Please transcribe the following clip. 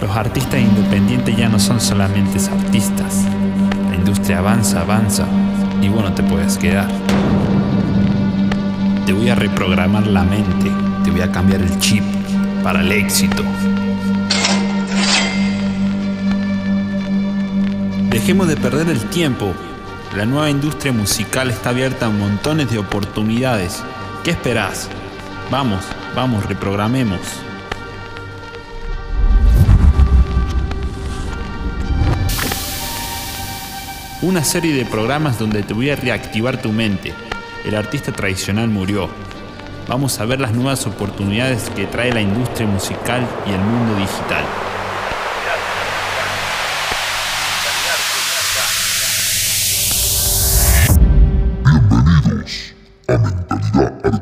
Los artistas independientes ya no son solamente artistas. La industria avanza, avanza y vos no te puedes quedar. Te voy a reprogramar la mente, te voy a cambiar el chip para el éxito. Dejemos de perder el tiempo. La nueva industria musical está abierta a montones de oportunidades. ¿Qué esperás? Vamos, vamos, reprogramemos. una serie de programas donde te voy a reactivar tu mente. El artista tradicional murió. Vamos a ver las nuevas oportunidades que trae la industria musical y el mundo digital. Bienvenidos a Mentalidad